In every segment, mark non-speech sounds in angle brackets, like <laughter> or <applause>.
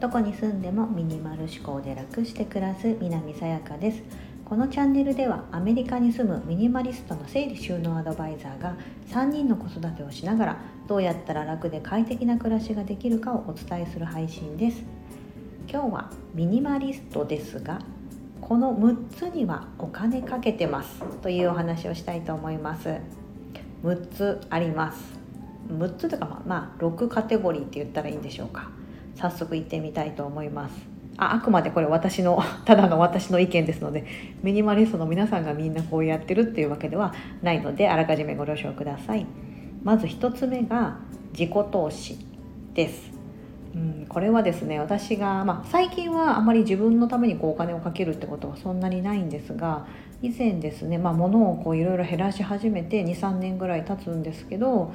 どこに住んでもミニマル思考で楽して暮らす南さやかです。このチャンネルではアメリカに住むミニマリストの整理収納アドバイザーが3人の子育てをしながらどうやったら楽で快適な暮らしができるかをお伝えする配信です。今日はミニマリストですがこの6つにはお金かけてますというお話をしたいと思います。6つあります。6つとかまあ、まあ、6カテゴリーって言ったらいいんでしょうか。早速行ってみたいと思います。ああくまでこれ私の <laughs> ただの私の意見ですのでミニマリストの皆さんがみんなこうやってるっていうわけではないのであらかじめご了承ください。まず1つ目が自己投資です。うん、これはですね私が、まあ、最近はあまり自分のためにこうお金をかけるってことはそんなにないんですが以前ですね、まあ、物をいろいろ減らし始めて23年ぐらい経つんですけど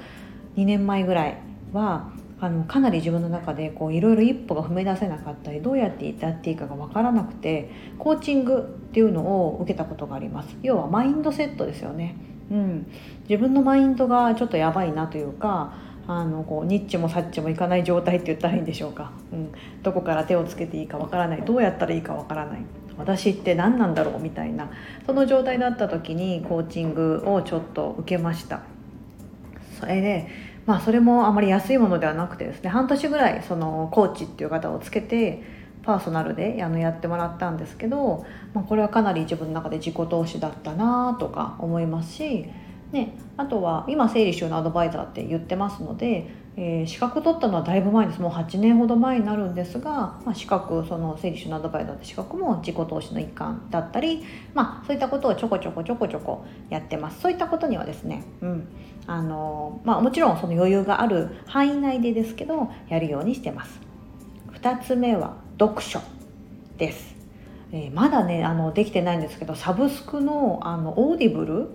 2年前ぐらいはあのかなり自分の中でいろいろ一歩が踏み出せなかったりどうやってやっていいかが分からなくてコーチングっていうのを受けたことがあります。要はマインドセットですよね、うん、自分のマインドがちょっとやばいなというかあのこうニッチもサッチもいかない状態って言ったらいいんでしょうか、うん、どこから手をつけていいかわからない。どうやったらいいかわからない。私って何なんだろうみたいなその状態だった時にコーチングをちょっと受けました。それでまあそれもあまり安いものではなくてですね半年ぐらいそのコーチっていう方をつけてパーソナルであのやってもらったんですけど、まあ、これはかなり自分の中で自己投資だったなとか思いますしね、あとは今整理収納アドバイザーって言ってますので、えー、資格取ったのはだいぶ前です。もう8年ほど前になるんですが、まあ、資格その整理収納アドバイザーって資格も自己投資の一環だったり、まあ、そういったことをちょこちょこちょこちょこやってます。そういったことにはですね、うん。あのまあ、もちろんその余裕がある範囲内でですけどやるようにしてます。2つ目は読書です、えー、まだねあのできてないんですけどサブスクのあのオーディブル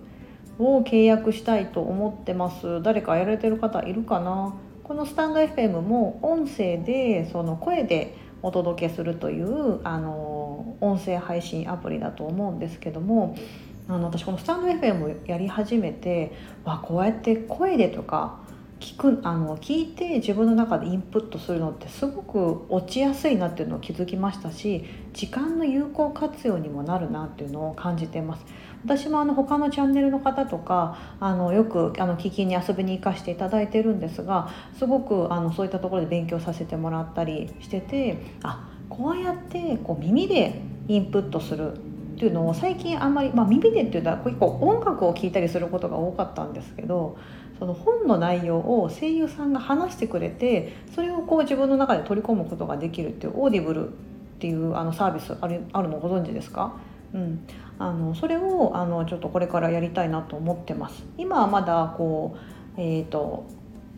を契約したいと思ってます。誰かやられてる方いるかな？このスタンド FM も音声でその声でお届けするというあの音声配信アプリだと思うんですけどもあの私このスタンド FM をやり始めてわこうやって声でとか聞くあの聞いて自分の中でインプットするのってすごく落ちやすいなっていうのを気づきましたし時間の有効活用にもなるなっていうのを感じてます。私もあの他のチャンネルの方とかあのよくあの聞きに遊びに行かせていただいてるんですがすごくあのそういったところで勉強させてもらったりしててあこうやってこう耳でインプットするっていうのを最近あんまり、まあ、耳でっていうのは結構音楽を聴いたりすることが多かったんですけどその本の内容を声優さんが話してくれてそれをこう自分の中で取り込むことができるっていうオーディブルっていうあのサービスあるあるのご存知ですか、うん、あのそれをあのちょっとこれからやりたいなと思ってます。今はまだこう、えーと、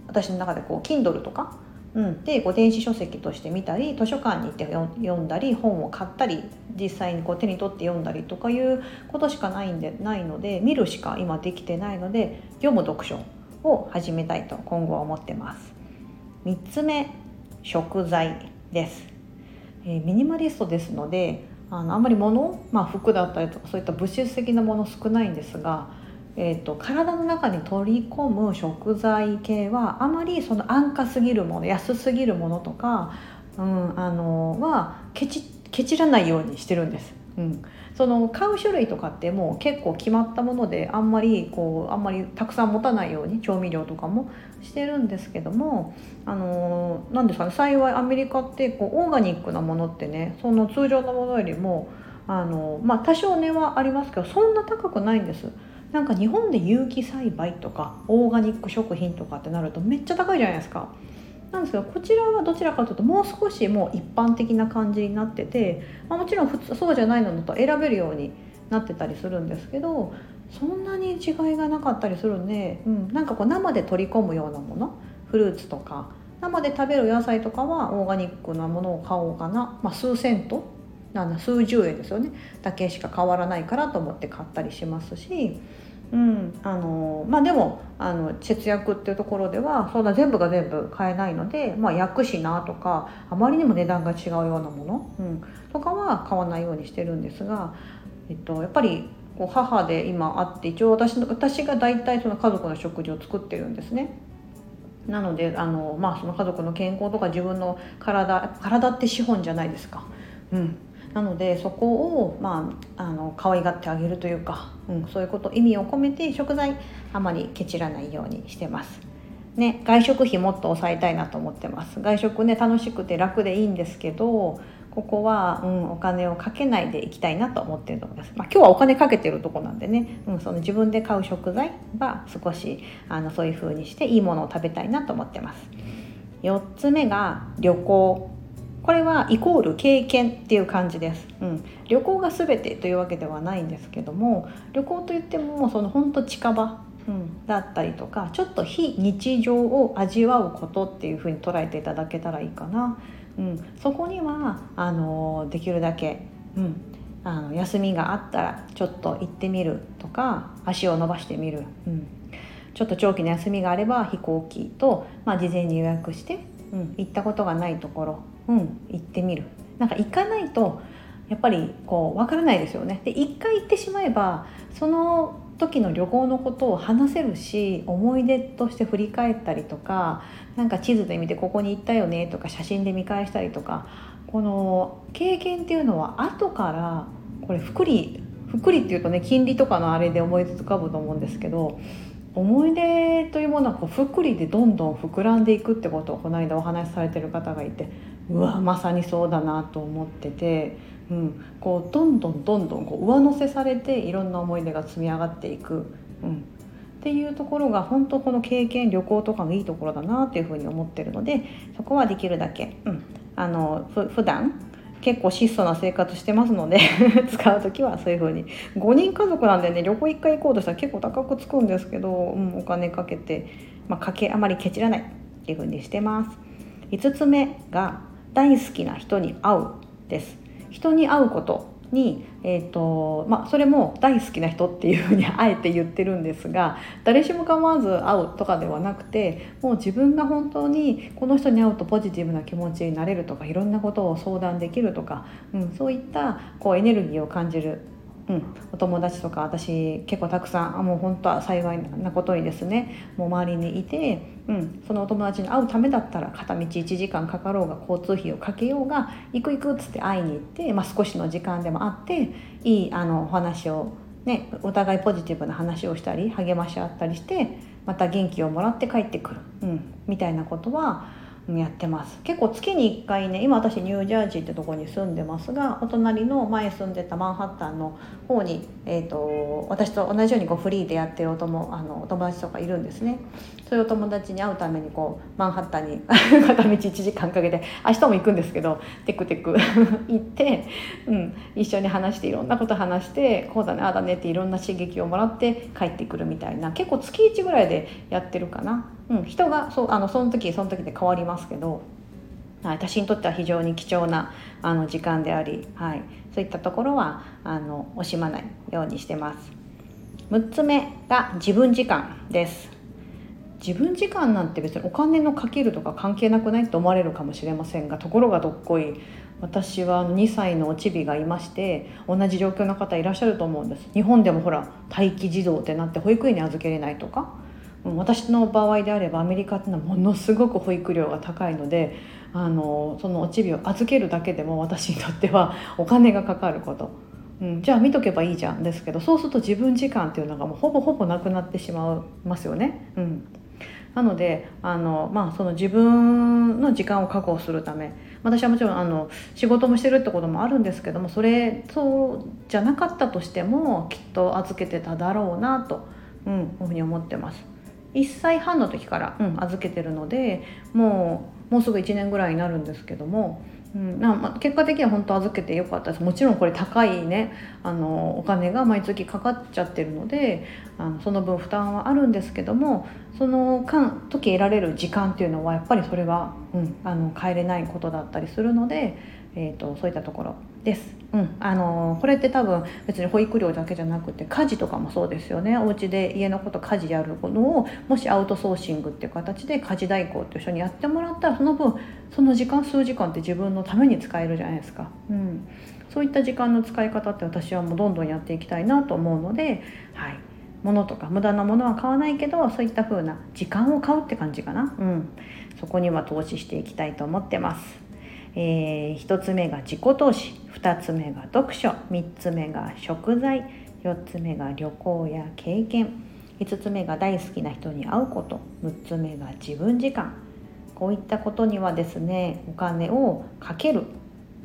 私の中でこう Kindle とか、うん、でこう電子書籍として見たり図書館に行って読んだり本を買ったり実際にこう手に取って読んだりとかいうことしかないんでないので見るしか今できてないので読む読書を始めたいと今後は思ってます。3つ目食材です、えー、ミニマリストですのであのあんまり物、まあ、服だったりとかそういった物質的なもの少ないんですが、えーと、体の中に取り込む食材系はあまりその安価すぎるもの安すぎるものとか、うん、あのはケチケチらないようにしてるんです。うん、その買う種類とかってもう結構決まったものであんまりこうあんまりたくさん持たないように調味料とかもしてるんですけどもあの何ですかね幸いアメリカってこうオーガニックなものってねその通常のものよりもあの、まあ、多少値はありますけどそんな高くないんです。なんか日本で有機栽培とかオーガニック食品とかってなるとめっちゃ高いじゃないですか。なんですけどこちらはどちらかというともう少しもう一般的な感じになってて、まあ、もちろん普通そうじゃないのと選べるようになってたりするんですけどそんなに違いがなかったりするんで、うん、なんかこう生で取り込むようなものフルーツとか生で食べる野菜とかはオーガニックなものを買おうかな、まあ、数セントなんだ数十円ですよね。だけしか変わらないからと思って買ったりしますしうんあのまあ、でもあの節約っていうところではそんな全部が全部買えないので、まあ、焼くしなとかあまりにも値段が違うようなもの、うん、とかは買わないようにしてるんですが、えっと、やっぱりこう母で今あって一応私の私が大体その家族の食事を作ってるんですね。なのであの、まあ、その家族の健康とか自分の体体って資本じゃないですか。うん、なのでそこを、まあ、あの可愛がってあげるというか、うん、そういうこと意味を込めて食材あまりケチらないようにしてます。ね、外食費もっと抑えたいなと思ってます。外食ね楽しくて楽でいいんですけどここは、うん、お金をかけないでいきたいなと思ってるところです、まあ、今日はお金かけてるとこなんでね、うん、その自分で買う食材は少しあのそういう風にしていいものを食べたいなと思ってます。4つ目が旅行。これはイコール経験っていう感じです、うん、旅行が全てというわけではないんですけども旅行といってもその本当近場、うん、だったりとかちょっと非日常を味わうことっていうふうに捉えていただけたらいいかな、うん、そこにはあのできるだけ、うん、あの休みがあったらちょっと行ってみるとか足を伸ばしてみる、うん、ちょっと長期の休みがあれば飛行機と、まあ、事前に予約して、うん、行ったことがないところうん、行ってみる。なんか行かないとやっぱりこう分からないですよね。で一回行ってしまえばその時の旅行のことを話せるし思い出として振り返ったりとかなんか地図で見てここに行ったよねとか写真で見返したりとかこの経験っていうのは後からこれ福利福利っていうとね金利とかのあれで思い浮かぶと思うんですけど思い出というものはこう福利でどんどん膨らんでいくってことをこの間お話しされてる方がいてうわまさにそうだなと思ってて、うん、こうどんどんどんどんこう上乗せされていろんな思い出が積み上がっていく、うん、っていうところが本当この経験旅行とかのいいところだなっていうふうに思ってるのでそこはできるだけ、うん、あのふ普段結構質素な生活してますので <laughs> 使う時はそういう風に。5人家族なんでね旅行1回行こうとしたら結構高くつくんですけど、うん、お金かけて、まあ、かけあまりケチらないっていう風にしてます。5つ目が大好きな人に会うです。人に会うこと。に、えーとまあ、それも大好きな人っていうふうに <laughs> あえて言ってるんですが誰しも構わず会うとかではなくてもう自分が本当にこの人に会うとポジティブな気持ちになれるとかいろんなことを相談できるとか、うん、そういったこうエネルギーを感じるうん、お友達とか私結構たくさんもう本当は幸いなことにですねもう周りにいて、うん、そのお友達に会うためだったら片道1時間かかろうが交通費をかけようが行く行くっつって会いに行って、まあ、少しの時間でも会っていいあのお話を、ね、お互いポジティブな話をしたり励まし合ったりしてまた元気をもらって帰ってくる、うん、みたいなことはやってます。結構月に1回ね今私ニュージャージーってとこに住んでますがお隣の前住んでたマンハッタンの方に、えーと、私と同じようにこうフリーでやってるお友あのお友達とかいるんですね。そういうお友達に会うためにこうマンハッタンに <laughs> 片道1時間かけて明日も行くんですけどテクテク <laughs> 行って、うん、一緒に話していろんなこと話してこうだねああだねっていろんな刺激をもらって帰ってくるみたいな結構月1ぐらいでやってるかな。うん、人がそうあのその時その時で変わりますけど、はい、私にとっては非常に貴重なあの時間であり、はい、そういったところはあの惜しまないようにしてます。6つ目が自分時間です。自分時間なんて別にお金のかけるとか関係なくないと思われるかもしれませんがところがどっこい私は2歳のおちびがいまして同じ状況の方いらっしゃると思うんです日本でもほら待機児童ってなって保育園に預けれないとか私の場合であればアメリカっていうのはものすごく保育料が高いのであのそのおちびを預けるだけでも私にとってはお金がかかること、うん、じゃあ見とけばいいじゃんですけどそうすると自分時間っていうのがもうほぼほぼなくなってしまいますよね。うんなのであの、まあ、その自分の時間を確保するため私はもちろんあの仕事もしてるってこともあるんですけどもそれそうじゃなかったとしてもきっと預けてただろうなと、うん、いうふうに思ってます。1歳半の時から、うん、預けてるのでもうもうすぐ1年ぐらいになるんですけども、うんまあ、結果的には本当預けてよかったですもちろんこれ高いねあのお金が毎月かかっちゃってるのであのその分負担はあるんですけどもその間時得られる時間っていうのはやっぱりそれは、うん、あの変えれないことだったりするので、えーとそういったところです。うん、あのこれって多分別に保育料だけじゃなくて家事とかもそうですよね。お家で家のこと家事やるものをもしアウトソーシングっていう形で家事代行と一緒にやってもらったらその分その時間数時間って自分のために使えるじゃないですか、うん、そういった時間の使い方って私はもうどんどんやっていきたいなと思うので、はい。ものとか無駄なものは買わないけどそういった風な時間を買うって感じかな、うん、そこには投資していきたいと思ってます。えー、1つ目が自己投資。2つ目が読書。3つ目が食材。4つ目が旅行や経験。5つ目が大好きな人に会うこと。6つ目が自分時間。こういったことにはですねお金をかける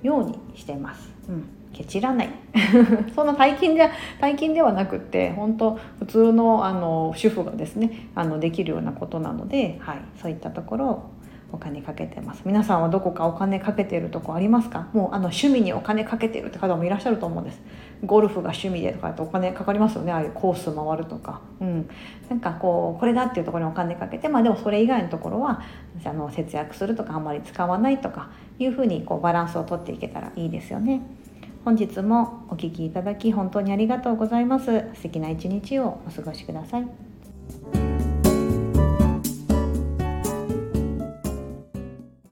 ようにしてます。うん。ケチらない。<laughs> そんな大金で大金ではなくって本当普通のあの主婦がですねあのできるようなことなので、はい、そういったところをお金かけてます。皆さんはどこかお金かけてるとこありますか？もうあの趣味にお金かけてるって方もいらっしゃると思うんです。ゴルフが趣味でとかってお金かかりますよね。ああいうコース回るとか。うん。なんかこうこれだっていうところにお金かけてまあでもそれ以外のところはあの節約するとかあんまり使わないとかいうふうにこうバランスをとっていけたらいいですよね。本日もお聴きいただき本当にありがとうございます。素敵な一日をお過ごしください。